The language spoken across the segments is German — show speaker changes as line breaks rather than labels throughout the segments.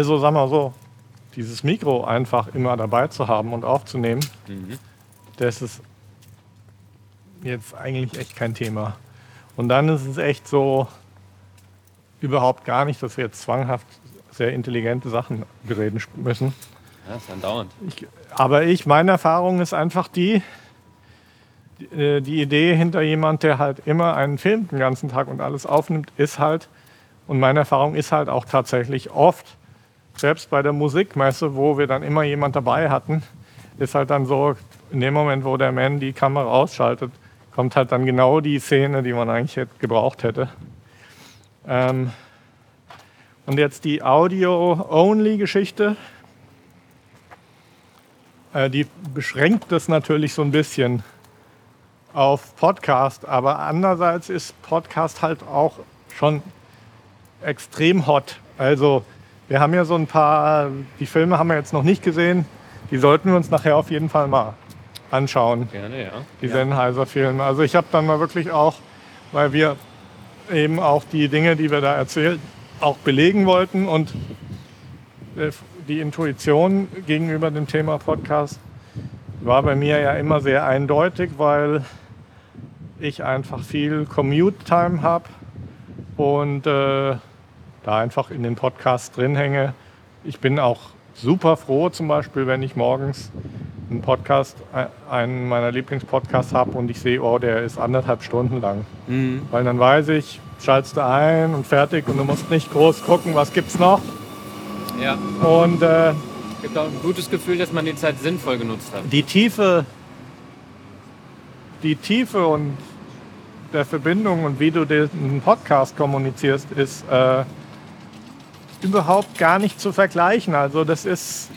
also sagen wir so, dieses Mikro einfach immer dabei zu haben und aufzunehmen,
Mhm.
das ist jetzt eigentlich echt kein Thema. Und dann ist es echt so überhaupt gar nicht, dass wir jetzt zwanghaft sehr intelligente Sachen bereden müssen.
Ja, ist andauernd.
Ich, aber ich, meine Erfahrung ist einfach die, die, äh, Idee hinter jemand, der halt immer einen Film den ganzen Tag und alles aufnimmt, ist halt, und meine Erfahrung ist halt auch tatsächlich oft, selbst bei der Musikmesse, wo wir dann immer jemand dabei hatten, ist halt dann so, in dem Moment, wo der Man die Kamera ausschaltet, kommt halt dann genau die Szene, die man eigentlich hätte, gebraucht hätte. Ähm, und jetzt die Audio-Only-Geschichte. Äh, die beschränkt das natürlich so ein bisschen auf Podcast, aber andererseits ist Podcast halt auch schon extrem hot. Also wir haben ja so ein paar, die Filme haben wir jetzt noch nicht gesehen, die sollten wir uns nachher auf jeden Fall mal anschauen,
Gerne, ja.
die Sennheiser-Filme. Also ich habe dann mal wirklich auch, weil wir eben auch die Dinge, die wir da erzählt, auch belegen wollten und äh, die Intuition gegenüber dem Thema Podcast war bei mir ja immer sehr eindeutig, weil ich einfach viel Commute-Time habe und äh, da einfach in den Podcasts drin hänge. Ich bin auch super froh, zum Beispiel, wenn ich morgens einen Podcast, äh, einen meiner Lieblingspodcasts habe und ich sehe, oh, der ist anderthalb Stunden lang.
Mhm.
Weil dann weiß ich, schaltest du ein und fertig und du musst nicht groß gucken, was gibt's noch.
Ja.
Und äh,
Gibt auch ein gutes Gefühl, dass man die Zeit sinnvoll genutzt hat.
die Tiefe, die Tiefe und der Verbindung und wie du den Podcast kommunizierst, ist äh, überhaupt gar nicht zu vergleichen. Also das ist,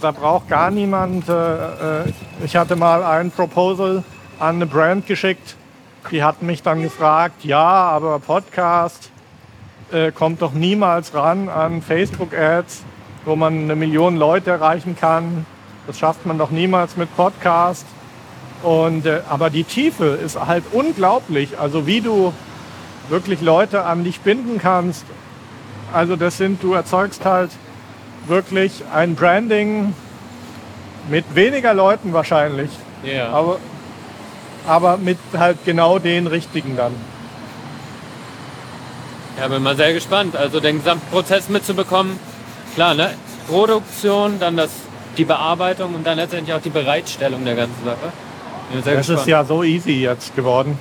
da braucht gar niemand. Äh, äh, ich hatte mal ein Proposal an eine Brand geschickt. Die hatten mich dann gefragt, ja, aber Podcast äh, kommt doch niemals ran an Facebook-Ads, wo man eine Million Leute erreichen kann. Das schafft man doch niemals mit Podcast. Und, äh, aber die Tiefe ist halt unglaublich. Also wie du wirklich Leute an dich binden kannst. Also das sind, du erzeugst halt wirklich ein Branding mit weniger Leuten wahrscheinlich.
Ja.
Aber, aber mit halt genau den richtigen dann.
Ja, bin mal sehr gespannt. Also den gesamten Prozess mitzubekommen. Klar, ne? Produktion, dann das, die Bearbeitung und dann letztendlich auch die Bereitstellung der ganzen Sache.
Das
gespannt.
ist ja so easy jetzt geworden.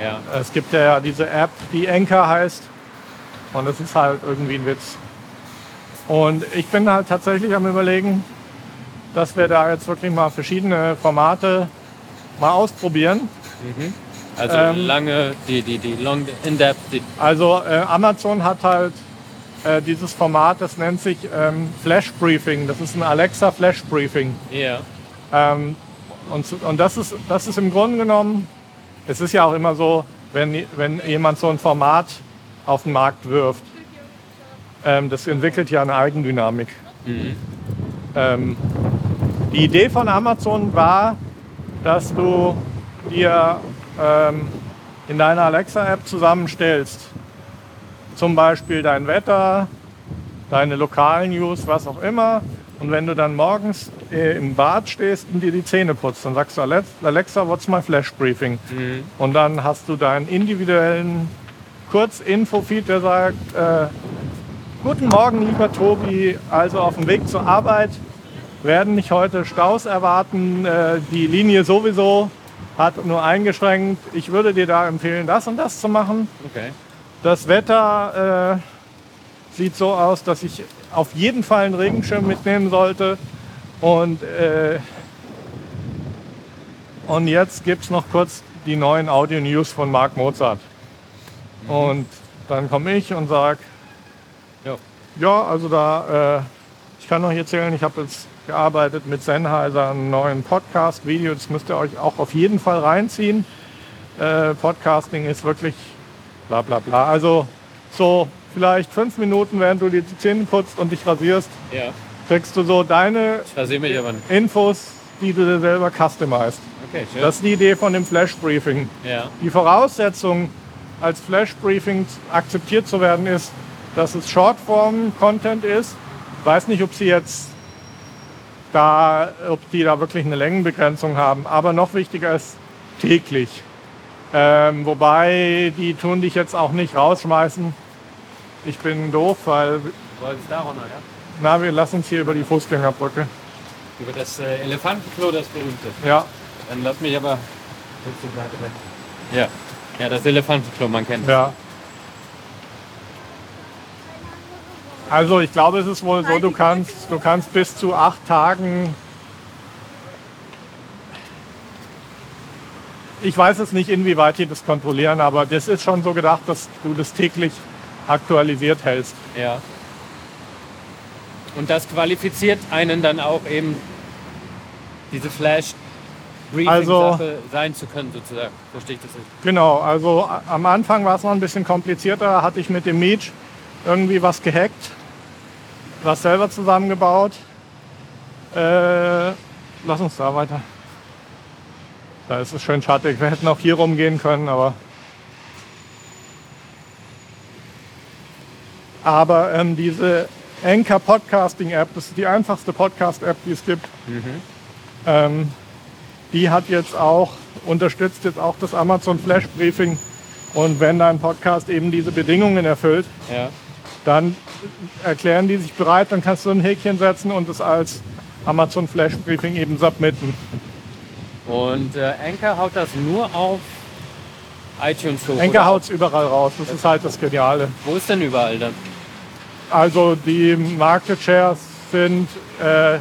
ja.
Es gibt ja diese App, die Anchor heißt. Und das ist halt irgendwie ein Witz. Und ich bin halt tatsächlich am überlegen, dass wir da jetzt wirklich mal verschiedene Formate mal ausprobieren.
Also
Ähm,
lange, die, die, die Long In-Depth,
Also äh, Amazon hat halt äh, dieses Format, das nennt sich ähm, Flash Briefing. Das ist ein Alexa Flash Briefing.
ja.
Ähm, und und das, ist, das ist im Grunde genommen, es ist ja auch immer so, wenn, wenn jemand so ein Format auf den Markt wirft, ähm, das entwickelt ja eine Eigendynamik. Ähm, die Idee von Amazon war, dass du dir ähm, in deiner Alexa-App zusammenstellst, zum Beispiel dein Wetter, deine lokalen News, was auch immer. Und wenn du dann morgens äh, im Bad stehst und dir die Zähne putzt, dann sagst du Alex- Alexa, what's my Flash Briefing? Und dann hast du deinen individuellen Kurzinfo-Feed, der sagt, äh, guten Morgen, lieber Tobi, also auf dem Weg zur Arbeit werden mich heute Staus erwarten. Äh, die Linie sowieso hat nur eingeschränkt. Ich würde dir da empfehlen, das und das zu machen.
Okay.
Das Wetter äh, sieht so aus, dass ich auf jeden Fall einen Regenschirm mitnehmen sollte. Und, äh, und jetzt gibt es noch kurz die neuen Audio-News von Marc Mozart. Und dann komme ich und sage,
Ja.
ja, also da, äh, ich kann noch hier erzählen, ich habe jetzt gearbeitet mit Sennheiser, einen neuen Podcast-Video, das müsst ihr euch auch auf jeden Fall reinziehen. Äh, Podcasting ist wirklich bla bla bla. Also so vielleicht fünf Minuten, während du dir die Zähne putzt und dich rasierst,
Ja.
kriegst du so deine. Infos, die du dir selber customized.
Okay.
Das ist die Idee von dem Flash-Briefing.
ja.
Die Voraussetzung als Flash-Briefing akzeptiert zu werden, ist, dass es Shortform-Content ist. Ich weiß nicht, ob sie jetzt da, ob die da wirklich eine Längenbegrenzung haben. Aber noch wichtiger ist täglich. Ähm, wobei die tun dich jetzt auch nicht rausschmeißen. Ich bin doof, weil
Du wolltest da runter, ja?
na, wir lassen uns hier über die Fußgängerbrücke.
Über das äh, Elefantenklo, das berühmte.
Ja,
Dann lass mich aber. Ja. Ja, das Elefantenklo, man kennt es.
ja. Also ich glaube, es ist wohl so, du kannst, du kannst bis zu acht Tagen. Ich weiß es nicht, inwieweit die das kontrollieren, aber das ist schon so gedacht, dass du das täglich aktualisiert hältst.
Ja. Und das qualifiziert einen dann auch eben, diese flash
Also-
sein zu können, sozusagen. Verstehe ich das nicht?
Genau, also am Anfang war es noch ein bisschen komplizierter. Da hatte ich mit dem Meech irgendwie was gehackt, was selber zusammengebaut. Äh, lass uns da weiter. Da ist es schön schattig. Wir hätten auch hier rumgehen können, aber. Aber ähm, diese Anchor Podcasting App, das ist die einfachste Podcast App, die es gibt. Ähm, die hat jetzt auch, unterstützt jetzt auch das Amazon Flash Briefing. Und wenn dein Podcast eben diese Bedingungen erfüllt,
Ja.
dann erklären die sich bereit, dann kannst du ein Häkchen setzen und es als Amazon Flash Briefing eben submitten.
Und äh, Anchor haut das nur auf iTunes hoch.
Enker
oder?
haut es überall raus, das ist halt das Geniale.
Wo ist denn überall dann?
Also die Market Shares sind, äh,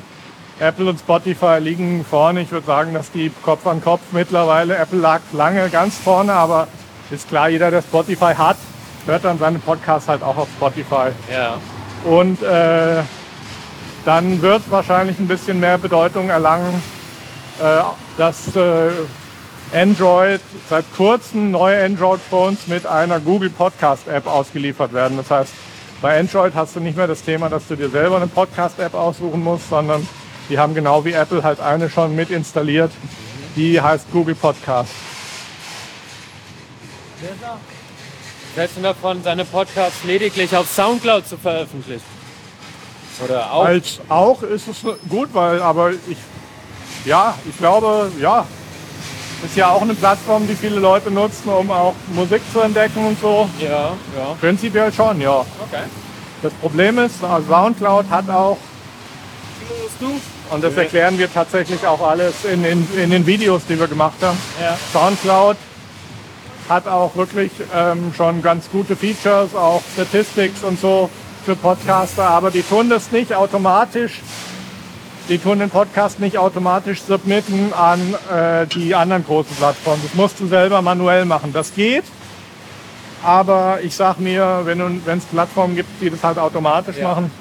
Apple und Spotify liegen vorne. Ich würde sagen, dass die Kopf an Kopf mittlerweile, Apple lag lange ganz vorne, aber ist klar, jeder, der Spotify hat, hört dann seine Podcasts halt auch auf Spotify.
Ja.
Und äh, dann wird wahrscheinlich ein bisschen mehr Bedeutung erlangen, äh, dass äh, Android seit kurzem neue Android-Phones mit einer Google Podcast-App ausgeliefert werden. Das heißt, bei Android hast du nicht mehr das Thema, dass du dir selber eine Podcast-App aussuchen musst, sondern die haben genau wie Apple halt eine schon mit installiert. Die heißt Google Podcast.
Du davon, seine Podcasts lediglich auf Soundcloud zu veröffentlichen? Oder auch?
Als auch ist es gut, weil, aber ich, ja, ich glaube, ja, ist ja auch eine Plattform, die viele Leute nutzen, um auch Musik zu entdecken und so.
ja, ja.
Prinzipiell schon, ja.
Okay.
Das Problem ist, Soundcloud hat auch, und das erklären wir tatsächlich auch alles in, in, in den Videos, die wir gemacht haben.
Ja.
Soundcloud hat auch wirklich ähm, schon ganz gute Features, auch Statistics und so für Podcaster, aber die tun das nicht automatisch. Die tun den Podcast nicht automatisch submitten an äh, die anderen großen Plattformen. Das musst du selber manuell machen. Das geht, aber ich sag mir, wenn es Plattformen gibt, die das halt automatisch
Ja.
machen,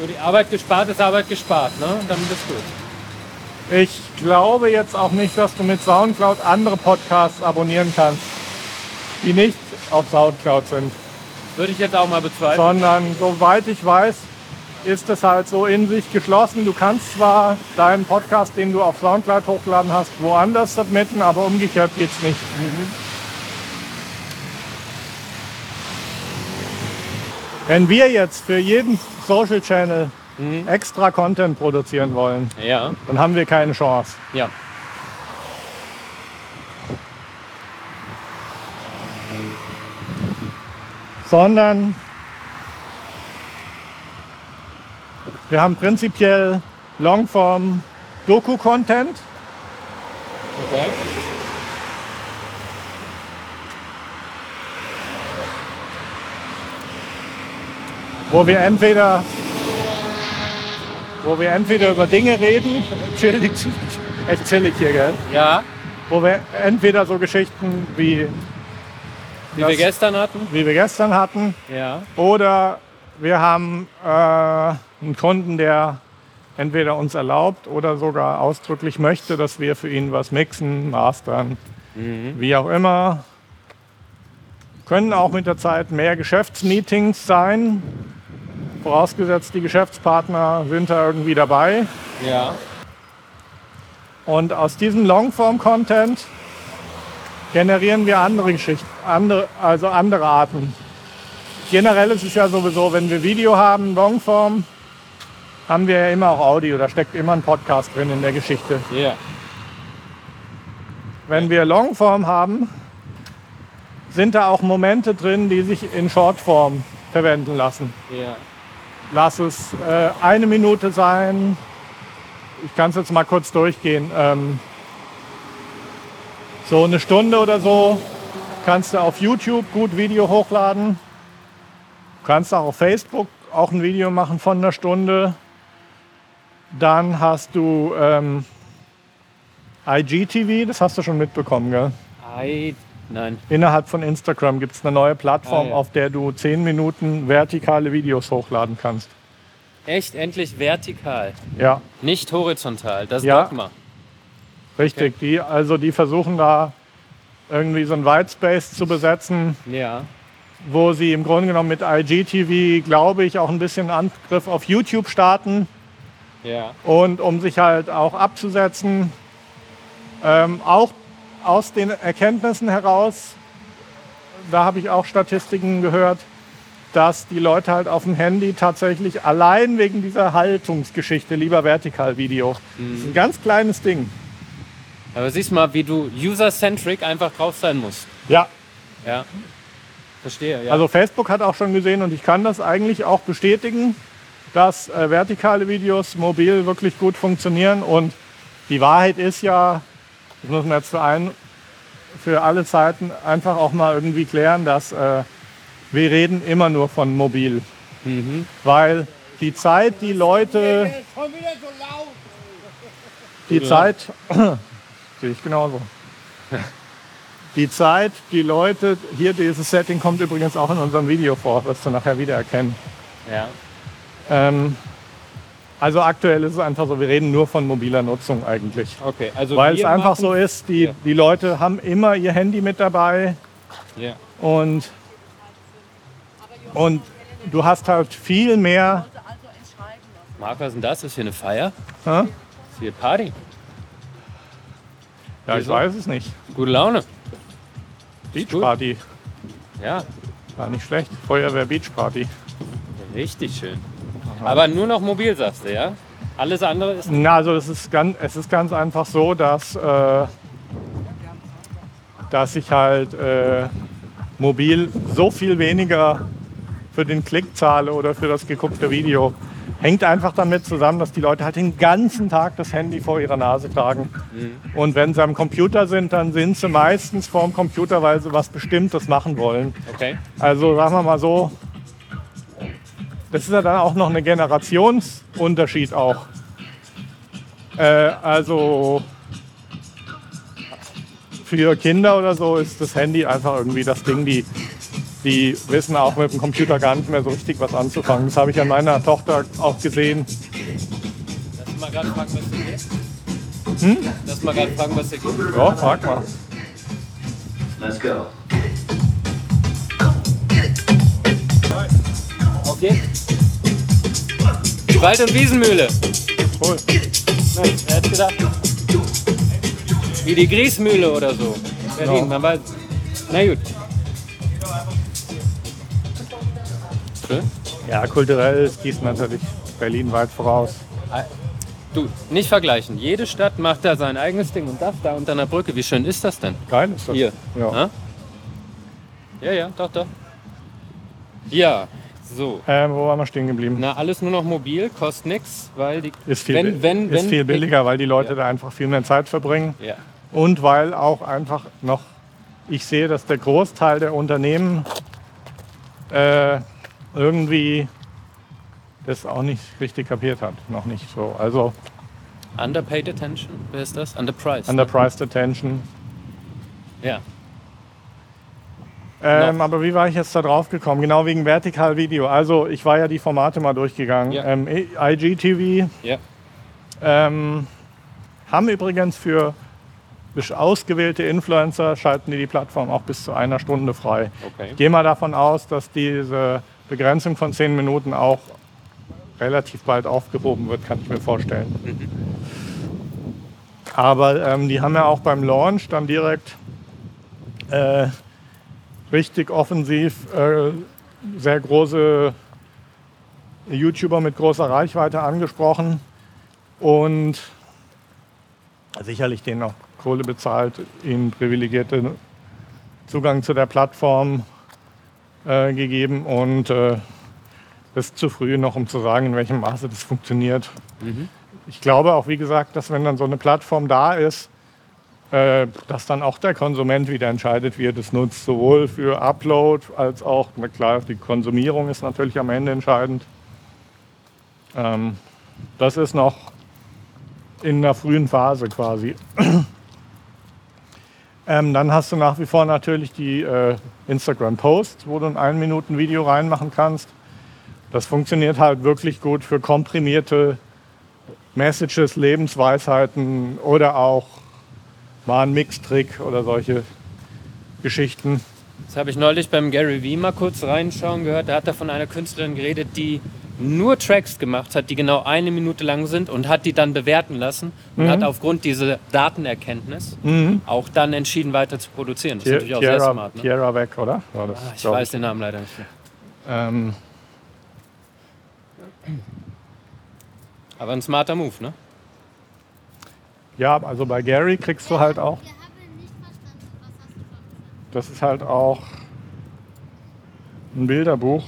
So, die Arbeit gespart ist Arbeit gespart, ne? Dann ist gut.
Ich glaube jetzt auch nicht, dass du mit Soundcloud andere Podcasts abonnieren kannst, die nicht auf Soundcloud sind,
Würde ich jetzt auch mal bezweifeln.
sondern soweit ich weiß, ist es halt so in sich geschlossen. Du kannst zwar deinen Podcast, den du auf Soundcloud hochgeladen hast, woanders submitten, aber umgekehrt geht's nicht. Wenn wir jetzt für jeden Social Channel extra Content produzieren wollen,
Ja,
dann haben wir keine Chance.
ja.
sondern wir haben prinzipiell Longform Doku-Content.
Okay.
Wo wir entweder wo wir entweder über Dinge reden, chillig, echt chillig hier, gell?
Ja,
Wo wir entweder so Geschichten wie,
wie
Das-
wir gestern hatten.
wie wir gestern hatten,
Ja.
oder wir haben äh, einen Kunden, der entweder uns erlaubt oder sogar ausdrücklich möchte, dass wir für ihn was mixen, mastern, wie auch immer. Können auch mit der Zeit mehr Geschäftsmeetings sein, vorausgesetzt die Geschäftspartner sind da irgendwie dabei.
Ja.
Und aus diesem Longform-Content generieren wir andere Geschichten, andere, also andere Arten. Generell ist es ja sowieso, wenn wir Video haben, Longform, haben wir ja immer auch Audio. Da steckt immer ein Podcast drin in der Geschichte.
Ja.
Wenn wir Longform haben, sind da auch Momente drin, die sich in Shortform verwenden lassen.
Ja.
Lass es äh, eine Minute sein. Ich kann es jetzt mal kurz durchgehen. Ähm, so eine Stunde oder so kannst du auf YouTube gut Video hochladen. Du kannst auch auf Facebook auch ein Video machen von einer Stunde. Dann hast du ähm, IGTV, das hast du schon mitbekommen, gell?
Nein.
Innerhalb von Instagram gibt es eine neue Plattform,
Ah, ja.
auf der du 10 Minuten vertikale Videos hochladen kannst.
Echt endlich vertikal,
Ja,
nicht horizontal. Das ist
Ja.
Dogma.
richtig. Die, also die versuchen da irgendwie so ein Whitespace zu besetzen,
Ja.
wo sie im Grunde genommen mit IGTV, glaube ich, auch ein bisschen Angriff auf YouTube starten
Ja.
und um sich halt auch abzusetzen. Ähm, auch aus den Erkenntnissen heraus, da habe ich auch Statistiken gehört, dass die Leute halt auf dem Handy tatsächlich allein wegen dieser Haltungsgeschichte lieber Vertikalvideo. Das ist ein ganz kleines Ding.
Aber siehst mal, wie du user-centric einfach drauf sein musst.
Ja,
Ja. Verstehe, ja.
also Facebook hat auch schon gesehen und ich kann das eigentlich auch bestätigen, dass äh, vertikale Videos mobil wirklich gut funktionieren und die Wahrheit ist ja, das muss man jetzt für, ein, für alle Zeiten einfach auch mal irgendwie klären, dass äh, wir reden immer nur von mobil.
Mhm.
Weil die Zeit, die Leute,
Schon wieder so laut.
die Zeit, sehe ich genauso. Die Zeit, die Leute, hier dieses Setting kommt übrigens auch in unserem Video vor, wirst du nachher wiedererkennen.
ja.
Ähm, also aktuell ist es einfach so, wir reden nur von mobiler Nutzung eigentlich.
Okay, also
Weil es einfach
machen-
so ist, die,
Ja.
die Leute haben immer ihr Handy mit dabei
Ja.
und, und du hast halt viel mehr.
Marc, was ist denn das? Ist hier eine Feier?
Hä?
Ist hier Party?
Ja, ich
Wieso?
weiß es nicht.
Gute Laune.
Beachparty,
Ja,
war nicht schlecht. Feuerwehr Beachparty.
richtig schön. Aber nur noch mobil, sagst du, ja? Alles andere ist.
Na, also es ist ganz, es ist ganz einfach so, dass, äh, dass ich halt äh, mobil so viel weniger für den Klick zahle oder für das geguckte Video. Hängt einfach damit zusammen, dass die Leute halt den ganzen Tag das Handy vor ihrer Nase tragen. Und wenn sie am Computer sind, dann sind sie meistens vor dem Computer, weil sie was Bestimmtes machen wollen.
Okay.
Also sagen wir mal so, das ist ja dann auch noch ein Generationsunterschied auch. Äh, also für Kinder oder so ist das Handy einfach irgendwie das Ding, die, die wissen auch mit dem Computer gar nicht mehr so richtig was anzufangen. Das habe ich an meiner Tochter auch gesehen.
Lass mal gerade fragen, was hier geht. Hm? Lass mal gerade fragen, was hier geht.
Ja, frag mal.
Let's go.
Die Wald- und Wiesenmühle.
Cool.
Nein, wer hätte gedacht? Wie die Griesmühle oder so. Berlin,
Ja.
man weiß. Na gut. Schön.
Ja, kulturell ist Gießen natürlich Berlin weit voraus.
Du, nicht vergleichen. Jede Stadt macht da sein eigenes Ding und das da unter einer Brücke. Wie schön ist das denn?
Geil ist das.
Hier.
Ja.
Ja, ja, ja doch, doch. Ja, so.
Ähm, wo waren wir stehen geblieben?
Na, alles nur noch mobil, kostet nichts, weil die.
Ist viel,
wenn, wenn,
ist
wenn,
viel billiger, weil die Leute
Ja.
da einfach viel mehr Zeit verbringen.
Ja.
Und weil auch einfach noch, ich sehe, dass der Großteil der Unternehmen äh, irgendwie das auch nicht richtig kapiert hat. Noch nicht so. Also
Underpaid Attention, wer ist das? Underpriced.
underpriced attention.
ja.
Ähm, aber wie war ich jetzt da drauf gekommen? Genau wegen Vertical Video. Also ich war ja die Formate mal durchgegangen.
Ja.
Ähm, IGTV
Ja.
ähm, haben übrigens für ausgewählte Influencer schalten die die Plattform auch bis zu einer Stunde frei.
Okay.
Ich gehe mal davon aus, dass diese Begrenzung von 10 Minuten auch relativ bald aufgehoben wird, kann ich mir vorstellen. Aber ähm, die haben ja auch beim Launch dann direkt äh, richtig offensiv äh, sehr große YouTuber mit großer Reichweite angesprochen und sicherlich denen auch Kohle bezahlt, ihnen privilegierte Zugang zu der Plattform äh, gegeben und äh, es ist zu früh noch, um zu sagen, in welchem Maße das funktioniert. Ich glaube auch, wie gesagt, dass wenn dann so eine Plattform da ist, dass dann auch der Konsument wieder entscheidet, wie er das nutzt, sowohl für Upload als auch, na klar, die Konsumierung ist natürlich am Ende entscheidend. Ähm, das ist noch in einer frühen Phase quasi. ähm, dann hast du nach wie vor natürlich die äh, Instagram-Posts, wo du ein 1 Minuten Video reinmachen kannst. Das funktioniert halt wirklich gut für komprimierte Messages, Lebensweisheiten oder auch mal ein Mixtrick oder solche Geschichten.
Das habe ich neulich beim Gary Vee mal kurz reinschauen gehört. Da hat er von einer Künstlerin geredet, die nur Tracks gemacht hat, die genau eine Minute lang sind und hat die dann bewerten lassen und
Mhm.
hat aufgrund dieser Datenerkenntnis auch dann entschieden, weiter zu produzieren. Das ist natürlich auch sehr
Tierra,
smart. Ne?
Tierra weg, oder?
Ah, ich weiß den Namen leider nicht mehr.
Ähm,
Aber ein smarter Move, ne?
Ja, also bei Gary kriegst du halt auch
Wir haben nicht verstanden, was hast du schon gesagt?
Das ist halt auch ein Bilderbuch,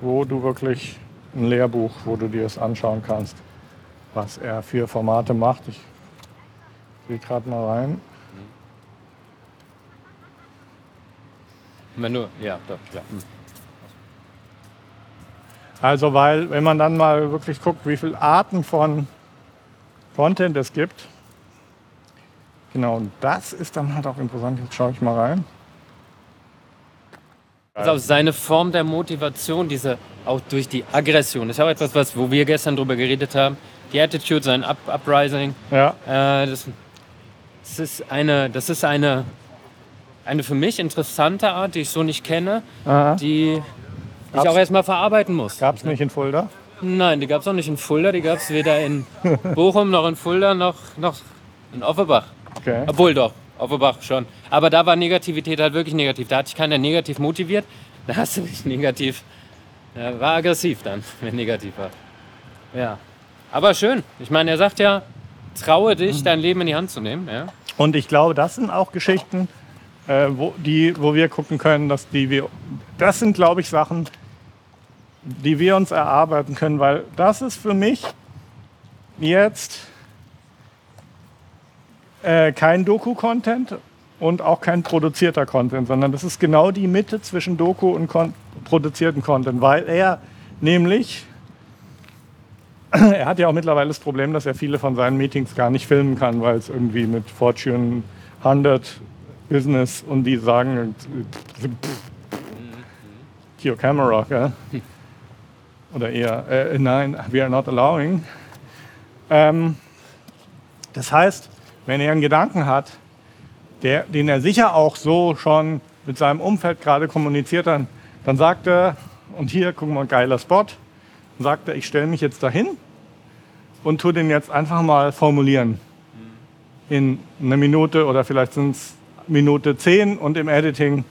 wo du wirklich ein Lehrbuch, wo du dir es anschauen kannst, was er für Formate macht. Ich gehe gerade mal rein.
Wenn du, ja, doch, klar. Hm.
Also weil, wenn man dann mal wirklich guckt, wie viele Arten von Content es gibt, genau, und das ist dann halt auch interessant. Jetzt schaue ich mal rein.
Also seine Form der Motivation, diese auch durch die Aggression, das ist auch etwas, was, wo wir gestern drüber geredet haben. Die Attitude, sein Up Uprising,
Ja,
Äh, das, das ist eine, das ist eine, eine für mich interessante Art, die ich so nicht kenne,
Aha.
die ich
Gab's-
auch erstmal verarbeiten muss.
gab es nicht in Fulda.
Nein, die gab es auch nicht in Fulda, die gab es weder in Bochum noch in Fulda noch, noch in Offenbach.
Okay.
Obwohl doch, Offenbach schon. Aber da war Negativität halt wirklich negativ. Da hat sich keiner negativ motiviert. Da hast du nicht negativ. Ja, war aggressiv dann, wenn negativ war. Ja. Aber schön. Ich meine, er sagt ja, traue dich, dein Leben in die Hand zu nehmen. Ja.
Und ich glaube, das sind auch Geschichten, äh, wo, die, wo wir gucken können, dass die wir. Das sind, glaube ich, Sachen, die wir uns erarbeiten können, weil das ist für mich jetzt äh, kein Doku-Content und auch kein produzierter Content, sondern das ist genau die Mitte zwischen Doku und kon produzierten Content, weil er nämlich er hat ja auch mittlerweile das Problem, dass er viele von seinen Meetings gar nicht filmen kann, weil es irgendwie mit Fortune 100 Business und die sagen, your camera, gell? Oder eher, äh, nein, we are not allowing. Ähm, das heißt, wenn er einen Gedanken hat, der, den er sicher auch so schon mit seinem Umfeld gerade kommuniziert hat, dann sagt er, und hier, guck mal, geiler Spot, dann sagt er, ich stelle mich jetzt dahin und tue den jetzt einfach mal formulieren. In einer Minute oder vielleicht sind es Minute zehn und im Editing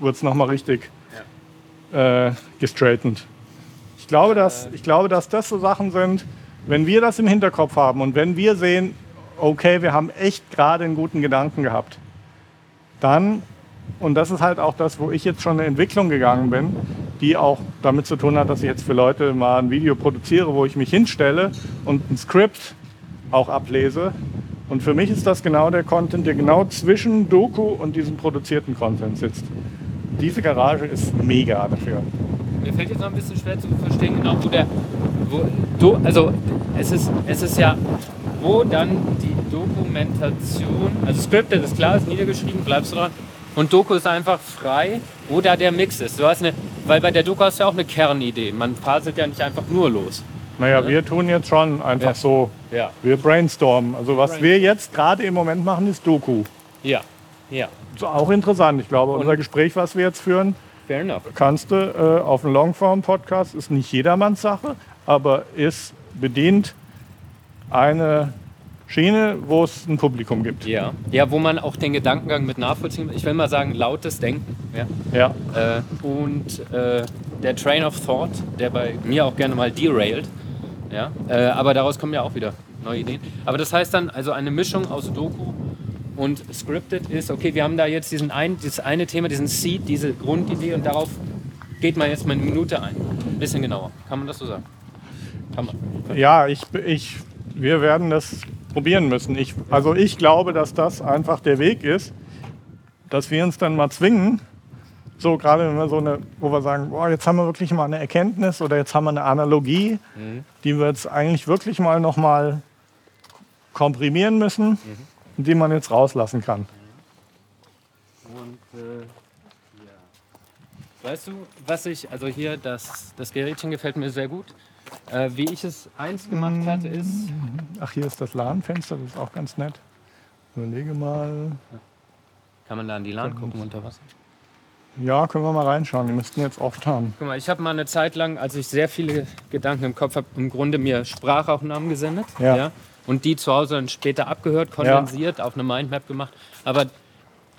wird es nochmal richtig äh, gestraightened. Ich glaube, dass, ich glaube, dass das so Sachen sind, wenn wir das im Hinterkopf haben und wenn wir sehen, okay, wir haben echt gerade einen guten Gedanken gehabt, dann, und das ist halt auch das, wo ich jetzt schon eine Entwicklung gegangen bin, die auch damit zu tun hat, dass ich jetzt für Leute mal ein Video produziere, wo ich mich hinstelle und ein Skript auch ablese. Und für mich ist das genau der Content, der genau zwischen Doku und diesem produzierten Content sitzt. Diese Garage ist mega dafür.
Mir fällt jetzt noch ein bisschen schwer zu verstehen, genau wo der. Wo, do, also es ist, es ist ja, wo dann die Dokumentation, also Skripte, das ist klar, ist niedergeschrieben, bleibst du dran. Und Doku ist einfach frei, wo da der Mix ist. Du hast eine, weil bei der Doku hast du ja auch eine Kernidee. Man faselt ja nicht einfach nur los.
Naja, wir tun jetzt schon einfach
Ja.
so,
Ja.
wir brainstormen. Also was wir jetzt gerade im Moment machen, ist Doku.
Ja. Ja.
So, auch interessant. Ich glaube, unser Gespräch, was wir jetzt führen,
Fair enough.
kannst du äh, auf einem Longform-Podcast, ist nicht jedermanns Sache, aber ist bedient eine Schiene, wo es ein Publikum gibt.
Ja. ja, wo man auch den Gedankengang mit nachvollziehen Ich will mal sagen, lautes Denken. Ja.
Ja.
Äh, und äh, der Train of Thought, der bei mir auch gerne mal derailt. Ja. Äh, aber daraus kommen ja auch wieder neue Ideen. Aber das heißt dann, also eine Mischung aus Doku und Scripted ist, okay, wir haben da jetzt diesen ein, dieses eine Thema, diesen Seed, diese Grundidee und darauf geht man jetzt mal eine Minute ein. Ein bisschen genauer. Kann man das so sagen? Kann man.
Ja, ich, ich, wir werden das probieren müssen. Ich, also ich glaube, dass das einfach der Weg ist, dass wir uns dann mal zwingen, so gerade wenn wir so eine, wo wir sagen, boah, jetzt haben wir wirklich mal eine Erkenntnis oder jetzt haben wir eine Analogie, die wir jetzt eigentlich wirklich mal noch mal komprimieren müssen, die man jetzt rauslassen kann.
Und äh, ja. Weißt du, was ich, also hier, das, das Gerätchen gefällt mir sehr gut. Äh, wie ich es eins gemacht hatte, ist,
Ach, hier ist das LAN-Fenster, das ist auch ganz nett. Überlege mal.
kann man da an die LAN gucken unter Wasser?
Ja, können wir mal reinschauen. Die müssten jetzt oft haben.
Guck mal, ich habe mal eine Zeit lang, als ich sehr viele Gedanken im Kopf habe, im Grunde mir Sprachaufnahmen gesendet.
Ja.
Und die zu Hause dann später abgehört, kondensiert, auf eine Mindmap gemacht. Aber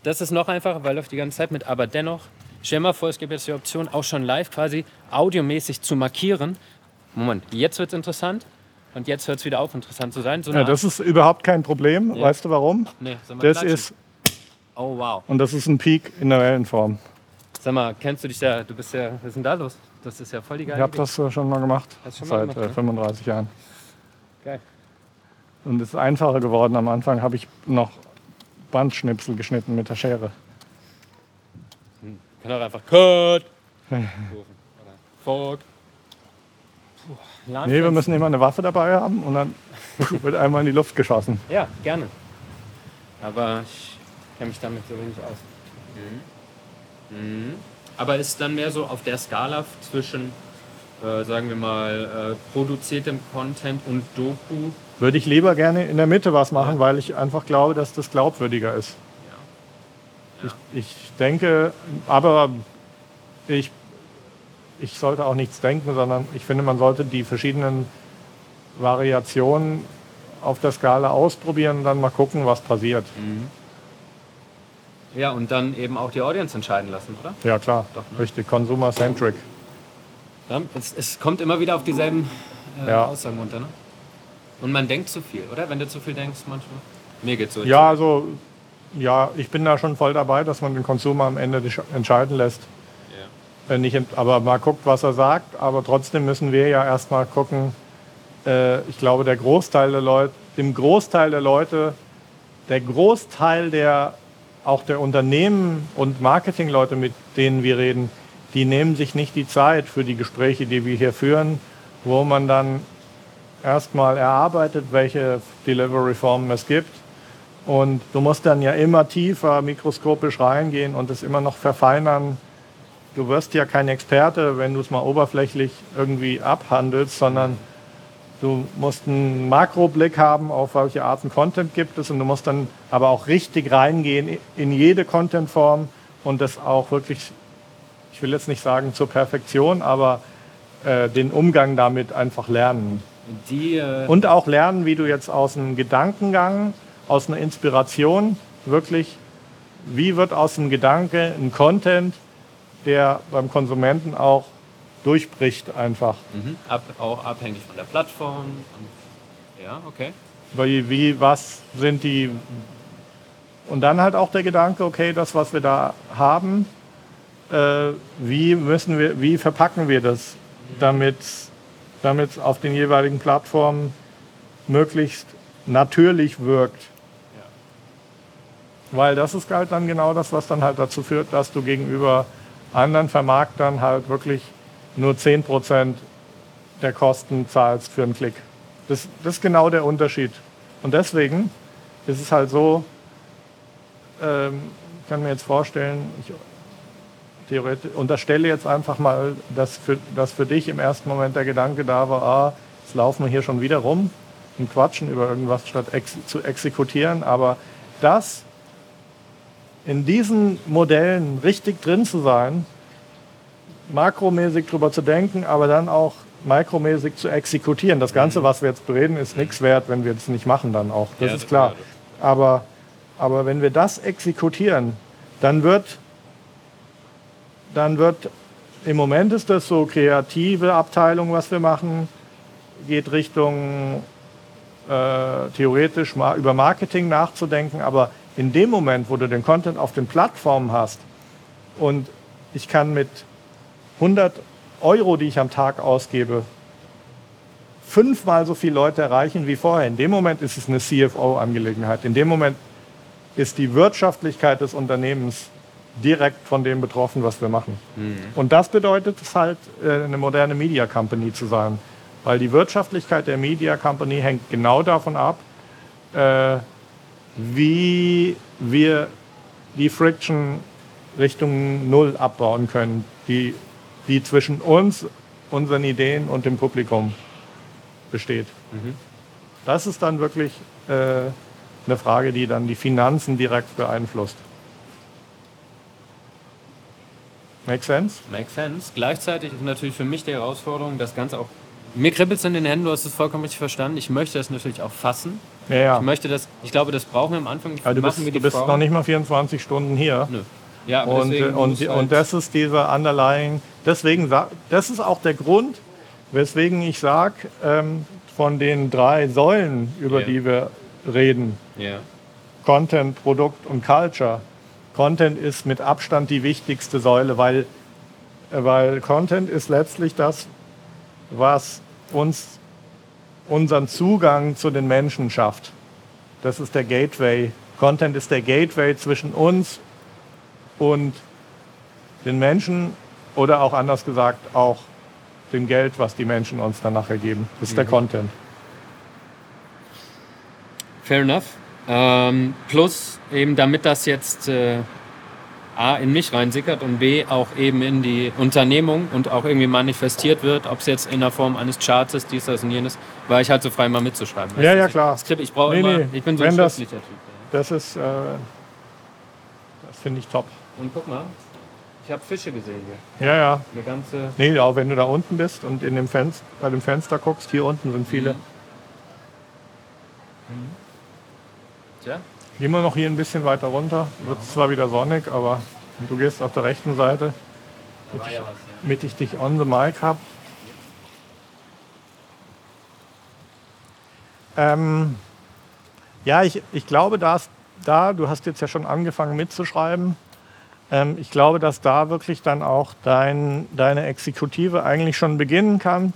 das ist noch einfacher, weil läuft die ganze Zeit mit. Aber dennoch, stell dir mal vor, es gibt jetzt die Option, auch schon live quasi audiomäßig zu markieren. Moment, jetzt wird es interessant und jetzt hört es wieder auf, interessant zu sein. So
Ja, das ist überhaupt kein Problem.
Ja.
Weißt du warum?
Nee, sag mal,
Das
klatschen.
ist,
Oh wow.
und das ist ein Peak in der Wellenform.
Sag mal, kennst du dich da, du bist ja, was ist denn da los? Das ist ja voll die geile
Ich habe das schon mal gemacht.
Schon mal
Seit
gemacht,
äh,
ne?
35 Jahren.
Geil.
Und es ist einfacher geworden. Am Anfang habe ich noch Bandschnipsel geschnitten mit der Schere.
Kann auch einfach Cut rufen. Oder Fuck.
Nee, wir müssen immer eine Waffe dabei haben und dann wird einmal in die Luft geschossen.
Ja, gerne. Aber ich kenne mich damit so wenig aus. Mhm. Mhm. Aber ist dann mehr so auf der Skala zwischen, äh, sagen wir mal, äh, produziertem Content und Doku?
Würde ich lieber gerne in der Mitte was machen, weil ich einfach glaube, dass das glaubwürdiger ist.
Ja.
Ich, ich denke, aber ich, ich sollte auch nichts denken, sondern ich finde, man sollte die verschiedenen Variationen auf der Skala ausprobieren und dann mal gucken, was passiert.
Ja, und dann eben auch die Audience entscheiden lassen, oder?
Ja, klar,
Doch, ne?
richtig, consumer-centric.
Ja, es, es kommt immer wieder auf dieselben äh,
Ja.
Aussagen runter, ne? Und man denkt zu viel, oder? Wenn du zu viel denkst manchmal. Mir geht's so.
Ja, also, ja, ich bin da schon voll dabei, dass man den Consumer am Ende entscheiden lässt.
Ja.
Äh, nicht, aber mal guckt, was er sagt. Aber trotzdem müssen wir ja erstmal gucken. Äh, ich glaube, der Großteil der Leute, dem Großteil der Leute, der Großteil der auch der Unternehmen und Marketingleute, mit denen wir reden, die nehmen sich nicht die Zeit für die Gespräche, die wir hier führen, wo man dann erstmal erarbeitet, welche Delivery-Formen es gibt. Und du musst dann ja immer tiefer mikroskopisch reingehen und es immer noch verfeinern. Du wirst ja kein Experte, wenn du es mal oberflächlich irgendwie abhandelst, sondern du musst einen Makroblick haben, auf welche Arten Content gibt es und du musst dann aber auch richtig reingehen in jede Contentform und das auch wirklich, ich will jetzt nicht sagen zur Perfektion, aber äh, den Umgang damit einfach lernen.
Die, äh,
Und auch lernen, wie du jetzt aus einem Gedankengang, aus einer Inspiration wirklich, wie wird aus einem Gedanke ein Content, der beim Konsumenten auch durchbricht einfach.
mhm. Ab, auch abhängig von der Plattform. Und, ja, okay.
Wie, wie, was sind die. Und dann halt auch der Gedanke, okay, das, was wir da haben, äh, wie müssen wir, wie verpacken wir das, damit es auf den jeweiligen Plattformen möglichst natürlich wirkt. Weil das ist halt dann genau das, was dann halt dazu führt, dass du gegenüber anderen Vermarktern halt wirklich nur 10% der Kosten zahlst für einen Klick. Das, das ist genau der Unterschied. Und deswegen ist es halt so, ähm, ich kann mir jetzt vorstellen, ich theoretisch, unterstelle jetzt einfach mal, dass für, dass für dich im ersten Moment der Gedanke da war, ah, jetzt laufen wir hier schon wieder rum und quatschen über irgendwas, statt ex zu exekutieren. Aber das in diesen Modellen richtig drin zu sein, makromäßig drüber zu denken, aber dann auch makromäßig zu exekutieren. Das Ganze, was wir jetzt bereden, ist nichts wert, wenn wir es nicht machen dann auch. Das
Ja,
ist
das-
klar. Aber, aber wenn wir das exekutieren, dann wird, dann wird, im Moment ist das so kreative Abteilung, was wir machen, geht Richtung äh, theoretisch mal über Marketing nachzudenken, aber in dem Moment, wo du den Content auf den Plattformen hast und ich kann mit 100 Euro, die ich am Tag ausgebe, fünfmal so viele Leute erreichen wie vorher. In dem Moment ist es eine CFO-Angelegenheit. In dem Moment ist die Wirtschaftlichkeit des Unternehmens direkt von dem betroffen, was wir machen. Und das bedeutet es halt, äh, eine moderne Media Company zu sein. Weil die Wirtschaftlichkeit der Media Company hängt genau davon ab, äh, wie wir die Friction Richtung Null abbauen können, die, die zwischen uns, unseren Ideen und dem Publikum besteht. Das ist dann wirklich äh, eine Frage, die dann die Finanzen direkt beeinflusst. Make sense?
Makes sense. Gleichzeitig ist natürlich für mich die Herausforderung, das Ganze auch. Mir kribbelt es in den Händen, du hast es vollkommen richtig verstanden. Ich möchte das natürlich auch fassen.
Ja, ja.
Ich möchte das, ich glaube, das brauchen wir am Anfang.
Aber du bist, du bist
Frauen.
noch nicht mal 24 Stunden hier.
Nö. Ja, aber
Und, und,
muss
und,
halt-
das ist dieser underlying, deswegen, das ist auch der Grund, weswegen ich sage, ähm, von den drei Säulen, über
Ja.
die wir reden,
Ja.
Content, Produkt und Culture. Content ist mit Abstand die wichtigste Säule, weil, weil Content ist letztlich das, was uns unseren Zugang zu den Menschen schafft. Das ist der Gateway. Content ist der Gateway zwischen uns und den Menschen oder auch anders gesagt auch dem Geld, was die Menschen uns dann nachher geben. Das ist der Content.
Fair enough. Ähm, plus eben, damit das jetzt äh, A in mich reinsickert und B auch eben in die Unternehmung und auch irgendwie manifestiert wird, ob es jetzt in der Form eines Charts ist, dies, das und jenes, war ich halt so frei mal mitzuschreiben.
Ja, ja,
ich-
klar.
Skript, ich brauche
Nee,
immer,
nee.
ich bin so ein
das-
Typ.
Das ist, äh, das finde ich top.
Und guck mal, ich habe Fische gesehen hier.
Ja, ja.
Eine ganze.
Nee, auch wenn du da unten bist und in dem Fenster, bei dem Fenster guckst, hier unten sind viele.
Tja,
Gehen wir noch hier ein bisschen weiter runter. Wird zwar wieder sonnig, aber du gehst auf der rechten Seite,
da war ja was. Ja.
damit ich dich on the mic habe. Ähm, ja, ich, ich glaube, dass da, du hast jetzt ja schon angefangen mitzuschreiben, ähm, ich glaube, dass da wirklich dann auch dein, deine Exekutive eigentlich schon beginnen kann,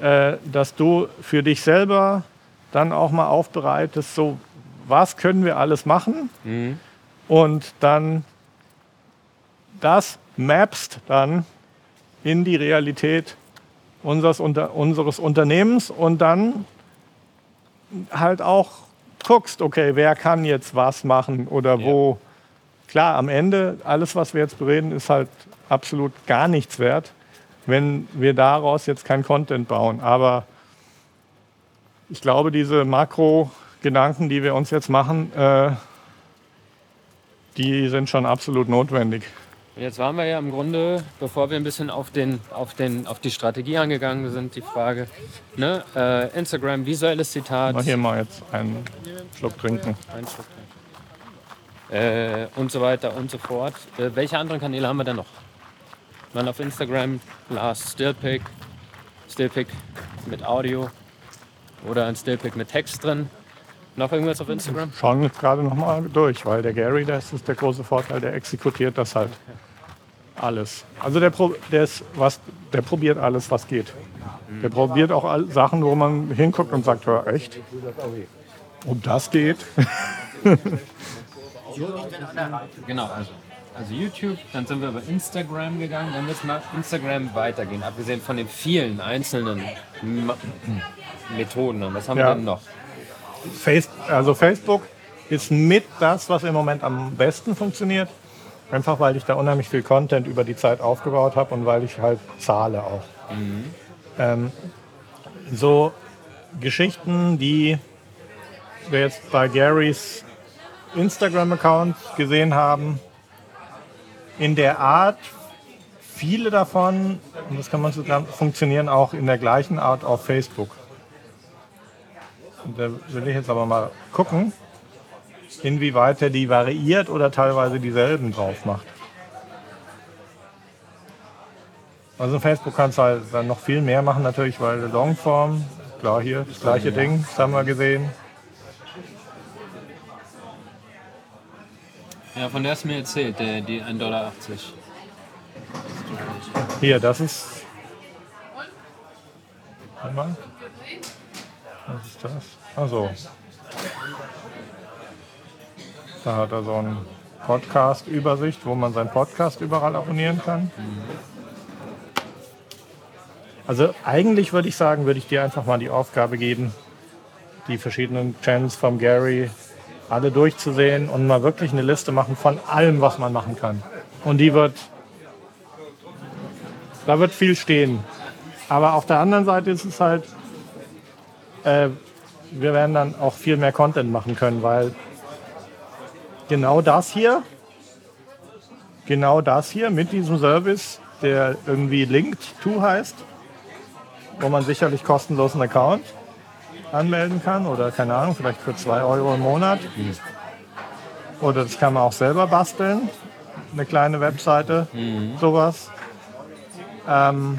äh, dass du für dich selber dann auch mal aufbereitest, so was können wir alles machen
Mhm.
und dann das mappst dann in die Realität unseres, unter, unseres Unternehmens und dann halt auch guckst, okay, wer kann jetzt was machen oder
Ja.
wo. Klar, am Ende, alles, was wir jetzt bereden, ist halt absolut gar nichts wert, wenn wir daraus jetzt kein Content bauen. Aber ich glaube, diese Makro-Gedanken, die wir uns jetzt machen, äh, die sind schon absolut notwendig.
Jetzt waren wir ja im Grunde, bevor wir ein bisschen auf, den, auf, den, auf die Strategie angegangen sind, die Frage, ne, äh, Instagram, visuelles Zitat,
Mal hier mal jetzt einen Schluck trinken.
ein Schluck trinken. äh, und so weiter und so fort. Äh, welche anderen Kanäle haben wir denn noch? Dann auf Instagram, Last Stillpick, Stillpick mit Audio oder ein Stillpick mit Text drin. Noch irgendwas auf Instagram?
Schauen jetzt gerade noch mal durch, weil der Gary, das ist der große Vorteil, der exekutiert das halt alles. Also der, Pro, der, ist was, der probiert alles, was geht. Der probiert auch all, Sachen, wo man hinguckt und sagt, ja, echt? Ob das geht?
Genau, also, also YouTube, dann sind wir über Instagram gegangen, dann müssen wir Instagram weitergehen, abgesehen von den vielen einzelnen Methoden. Und was haben
Ja.
wir denn noch?
Face, also Facebook ist mit das, was im Moment am besten funktioniert. Einfach weil ich da unheimlich viel Content über die Zeit aufgebaut habe und weil ich halt zahle auch. Ähm, so Geschichten, die wir jetzt bei Garys Instagram-Account gesehen haben, in der Art viele davon, und das kann man so sagen, funktionieren auch in der gleichen Art auf Facebook. Und da will ich jetzt aber mal gucken, inwieweit er die variiert oder teilweise dieselben drauf macht. Also in Facebook kannst du halt dann noch viel mehr machen natürlich, weil Longform, klar hier, das gleiche Ding, das haben wir gesehen.
Ja, von der hast du mir erzählt, der, die 1,80 Dollar.
Hier, das ist. Einmal. Das? Also. Da hat er so eine Podcast-Übersicht, wo man seinen Podcast überall abonnieren kann. Also eigentlich würde ich sagen, würde ich dir einfach mal die Aufgabe geben, die verschiedenen Channels vom Gary alle durchzusehen und mal wirklich eine Liste machen von allem, was man machen kann. Und die wird, da wird viel stehen. Aber auf der anderen Seite ist es halt, äh, wir werden dann auch viel mehr Content machen können, weil genau das hier, genau das hier mit diesem Service, der irgendwie Linked to heißt, wo man sicherlich kostenlos einen Account anmelden kann oder keine Ahnung, vielleicht für 2 Euro im Monat. Oder das kann man auch selber basteln, eine kleine Webseite, sowas. Ähm,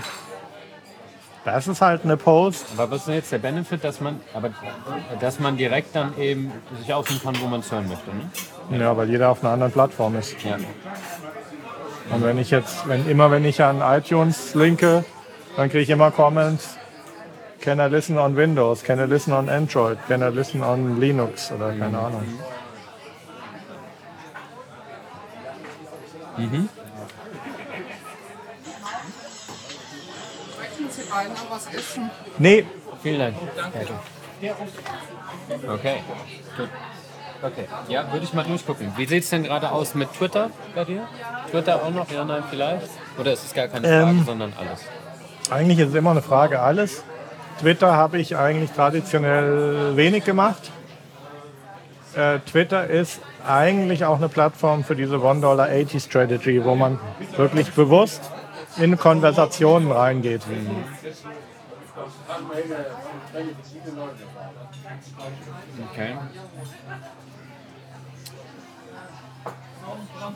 das ist halt eine Post.
Aber was ist denn jetzt der Benefit, dass man, aber, dass man direkt dann eben sich aussuchen kann, wo man es hören möchte? Ne?
Ja, weil jeder auf einer anderen Plattform ist.
Ja.
Und wenn ich jetzt, wenn immer wenn ich an iTunes linke, dann kriege ich immer Comments. Can I listen on Windows? Can I listen on Android? Can I listen on Linux? Oder keine Ahnung.
Möchten Sie beiden noch was essen?
Nee,
Vielen Dank. Okay, gut. Okay, ja, würde ich mal durchgucken. Wie sieht es denn gerade aus mit Twitter bei dir? Twitter auch noch? Ja, nein, vielleicht? Oder ist es gar keine Frage,
Ähm.
sondern alles?
eigentlich ist es immer eine Frage alles. Twitter habe ich eigentlich traditionell wenig gemacht. Äh, Twitter ist eigentlich auch eine Plattform für diese $1.80 Strategy, wo man wirklich bewusst in Konversationen reingeht.
Okay.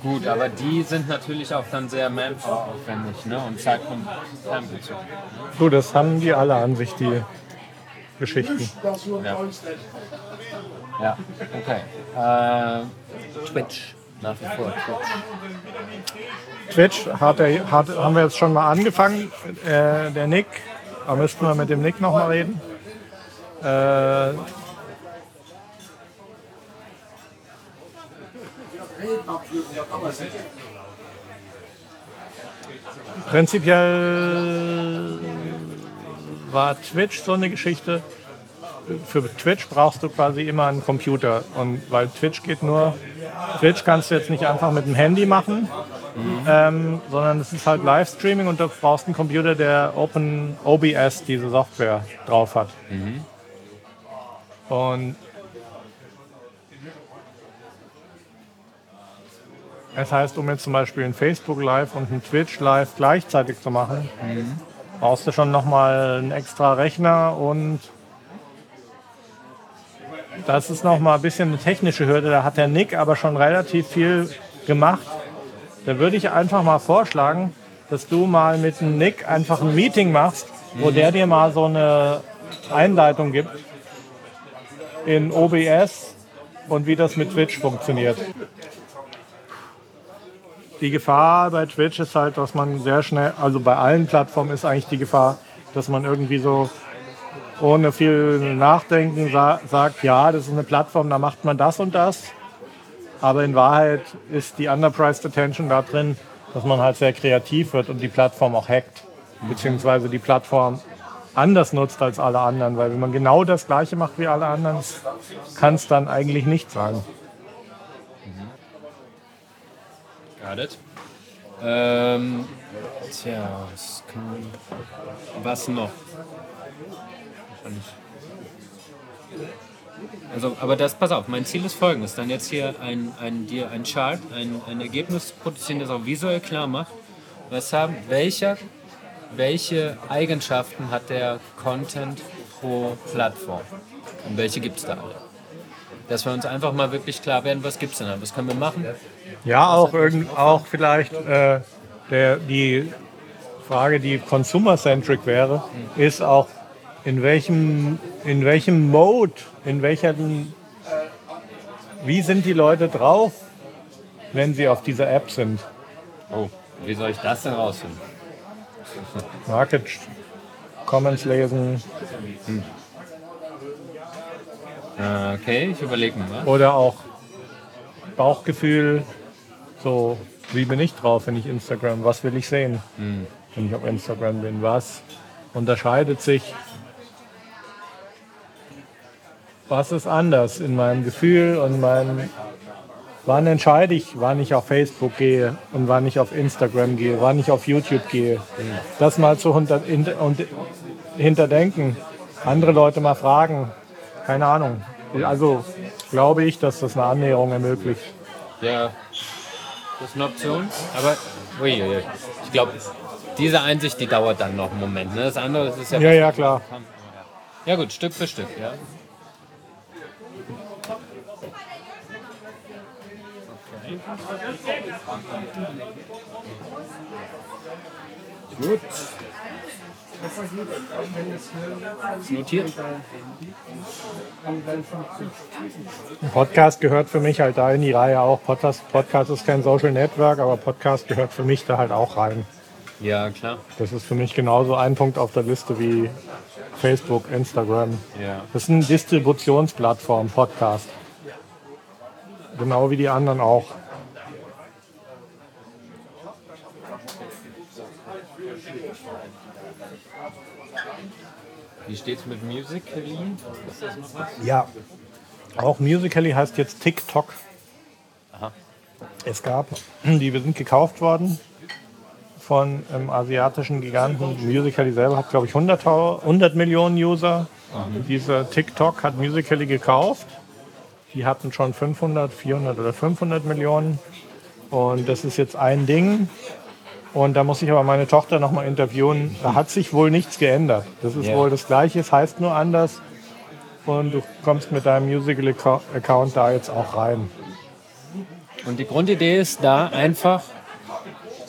Gut, aber die sind natürlich auch dann sehr manpower aufwendig ne? und Zeit Time-bezogen.
Du, das haben die alle an sich, die Geschichten.
Ja. ja, okay. Äh, Twitch, nach wie vor Twitch.
Twitch hat er, hat, haben wir jetzt schon mal angefangen. Äh, der Nick, da müssten wir mit dem Nick noch mal reden. Äh, prinzipiell war Twitch so eine Geschichte. Für Twitch brauchst du quasi immer einen Computer. Und weil Twitch geht nur, Twitch kannst du jetzt nicht einfach mit dem Handy machen, ähm, sondern es ist halt Livestreaming und du brauchst einen Computer, der Open OBS, diese Software, drauf hat. Und das heißt, um jetzt zum Beispiel ein Facebook Live und ein Twitch Live gleichzeitig zu machen, brauchst du schon nochmal einen extra Rechner und das ist nochmal ein bisschen eine technische Hürde. Da hat der Nick aber schon relativ viel gemacht. Da würde ich einfach mal vorschlagen, dass du mal mit dem Nick einfach ein Meeting machst, wo der dir mal so eine Einleitung gibt in OBS und wie das mit Twitch funktioniert. Die Gefahr bei Twitch ist halt, dass man sehr schnell, also bei allen Plattformen ist eigentlich die Gefahr, dass man irgendwie so ohne viel Nachdenken sa sagt, ja, das ist eine Plattform, da macht man das und das. Aber in Wahrheit ist die Underpriced Attention da drin, dass man halt sehr kreativ wird und die Plattform auch hackt. Beziehungsweise die Plattform anders nutzt als alle anderen. Weil wenn man genau das Gleiche macht wie alle anderen, kann es dann eigentlich nicht sein.
Got it. Ähm, tja, was, kann, was noch? Wahrscheinlich. Also, aber das, pass auf, mein Ziel ist folgendes: Dann jetzt hier ein, ein, dir ein Chart, ein, ein Ergebnis produzieren, das auch visuell klar macht Was haben, welcher, welche Eigenschaften hat der Content pro Plattform? Und welche gibt es da alle? Dass wir uns einfach mal wirklich klar werden, was gibt es denn da? Was können wir machen?
Ja, auch, irgend, auch vielleicht äh, der, die Frage, die consumer-centric wäre, ist auch, in welchem, in welchem Mode, in welchem, wie sind die Leute drauf, wenn sie auf dieser App sind?
Oh, wie soll ich das denn rausfinden?
Market Comments lesen
Äh, Okay, ich überlege mal. was.
oder auch Bauchgefühl, so wie bin ich drauf, wenn ich Instagram, was will ich sehen, wenn ich auf Instagram bin, was unterscheidet sich, was ist anders in meinem Gefühl und meinem, wann entscheide ich, wann ich auf Facebook gehe und wann ich auf Instagram gehe, wann ich auf YouTube gehe. Das mal zu hinter, und hinterdenken, andere Leute mal fragen, keine Ahnung. Also glaube ich, dass das eine Annäherung ermöglicht.
Ja, das ist eine Option. Aber, uiuiui. ich glaube, diese Einsicht, die dauert dann noch einen Moment. Ne? Das andere das ist ja.
Ja, ja, klar.
Ja, gut, Stück für Stück, ja. Gut. Ist notiert.
Ein Podcast gehört für mich halt da in die Reihe auch. Podcast, Podcast ist kein Social Network, aber Podcast gehört für mich da halt auch rein.
Ja, klar.
Das ist für mich genauso ein Punkt auf der Liste wie Facebook, Instagram.
Ja.
Das ist eine Distributionsplattform, Podcast. Genau wie die anderen auch.
Wie steht's mit Musical.ly? Ist das noch was?
Ja. Auch Musical.ly heißt jetzt TikTok.
Aha.
Es gab, die wir sind gekauft worden von einem asiatischen Giganten. Musical.ly selber hat, glaube ich, 100, 100 Millionen User. Dieser TikTok hat Musical.ly gekauft. Die hatten schon 500, 400 oder 500 Millionen. Und das ist jetzt ein Ding. Und da muss ich aber meine Tochter nochmal interviewen. Da hat sich wohl nichts geändert. Das ist
Ja.
wohl das Gleiche, es heißt nur anders. Und du kommst mit deinem Musical.ly-Account da jetzt auch rein.
Und die Grundidee ist da einfach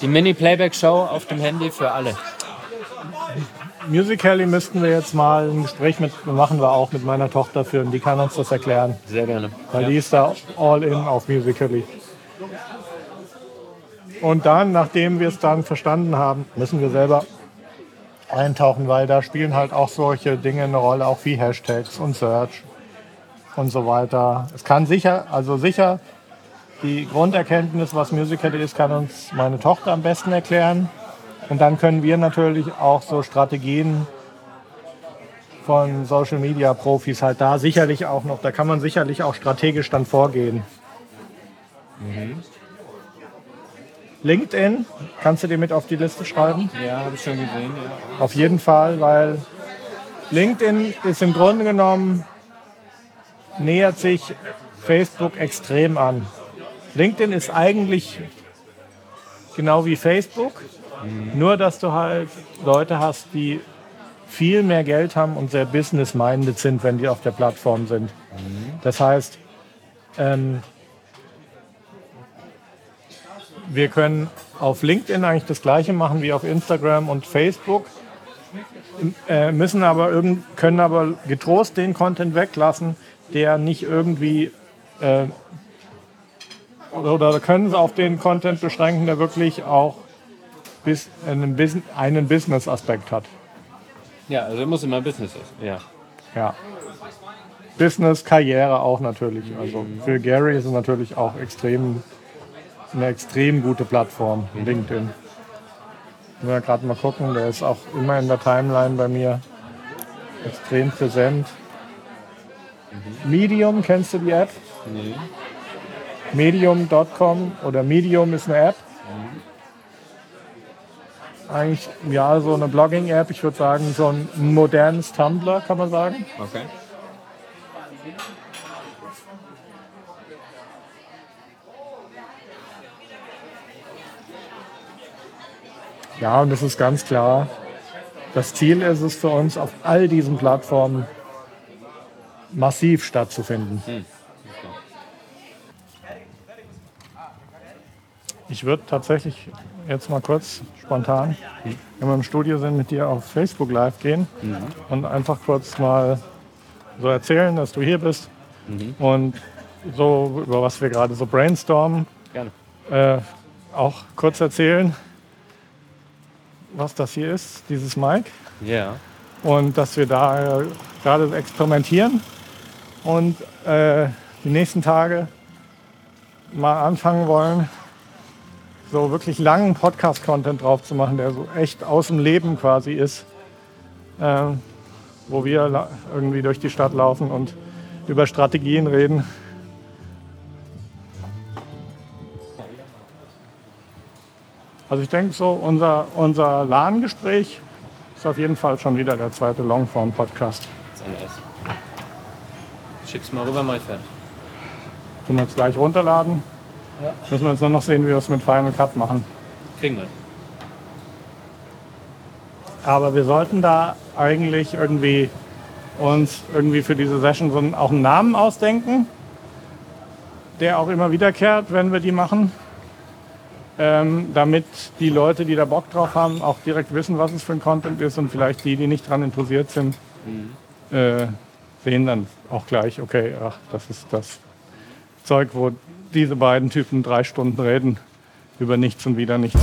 die Mini-Playback-Show auf dem Handy für alle.
Musical.ly müssten wir jetzt mal ein Gespräch mit machen wir auch mit meiner Tochter führen. Die kann uns das erklären,
Sehr gerne.
weil die ist da all in auf Musical.ly. Und dann, nachdem wir es dann verstanden haben, müssen wir selber eintauchen, weil da spielen halt auch solche Dinge eine Rolle, auch wie Hashtags und Search und so weiter. Es kann sicher, also sicher, die Grunderkenntnis, was Musical.ly ist, kann uns meine Tochter am besten erklären. Und dann können wir natürlich auch so Strategien von Social Media Profis halt da sicherlich auch noch, da kann man sicherlich auch strategisch dann vorgehen. LinkedIn, kannst du dir mit auf die Liste schreiben?
Ja, habe ich schon gesehen. Ja.
Auf jeden Fall, weil LinkedIn ist im Grunde genommen, nähert sich Facebook extrem an. LinkedIn ist eigentlich genau wie Facebook, nur dass du halt Leute hast, die viel mehr Geld haben und sehr business-minded sind, wenn die auf der Plattform sind. Das heißt, ähm, wir können auf LinkedIn eigentlich das gleiche machen wie auf Instagram und Facebook, äh, müssen aber irgend, können aber getrost den Content weglassen, der nicht irgendwie äh, oder können sie auf den Content beschränken, der wirklich auch bis einen, Bus- einen Business-Aspekt hat.
ja, also muss immer Business ist. Ja.
Ja. Business, Karriere auch natürlich. Also für Gary ist es natürlich auch extrem, eine extrem gute Plattform, LinkedIn. Müssen wir gerade mal gucken, der ist auch immer in der Timeline bei mir extrem präsent. Medium, kennst du die App?
Nee.
Medium.com oder Medium ist eine App. Eigentlich, ja, so eine Blogging-App, ich würde sagen, so ein modernes Tumblr, kann man sagen.
Okay.
Ja, und es ist ganz klar, das Ziel ist es für uns, auf all diesen Plattformen massiv stattzufinden. Ich würde tatsächlich jetzt mal kurz spontan, wenn wir im Studio sind, mit dir auf Facebook Live gehen und einfach kurz mal so erzählen, dass du hier bist und so über was wir gerade so brainstormen, äh, auch kurz erzählen, was das hier ist, dieses Mic.
Ja.
und dass wir da äh, gerade experimentieren und äh, die nächsten Tage mal anfangen wollen, so wirklich langen Podcast-Content drauf zu machen, der so echt aus dem Leben quasi ist, äh, wo wir irgendwie durch die Stadt laufen und über Strategien reden. Also ich denke so, unser, unser LAN-Gespräch ist auf jeden Fall schon wieder der zweite Longform-Podcast.
Schick's mal rüber, mal fertig.
Können wir uns gleich runterladen.
Ja.
Müssen wir jetzt nur noch sehen, wie wir es mit Final Cut machen.
Kriegen wir.
Aber wir sollten da eigentlich irgendwie uns irgendwie für diese Session so auch einen Namen ausdenken, der auch immer wiederkehrt, wenn wir die machen. Ähm, damit die Leute, die da Bock drauf haben, auch direkt wissen, was es für ein Content ist und vielleicht die, die nicht daran interessiert sind, äh, sehen dann auch gleich, okay, ach, das ist das Zeug, wo diese beiden Typen drei Stunden reden über nichts und wieder nichts.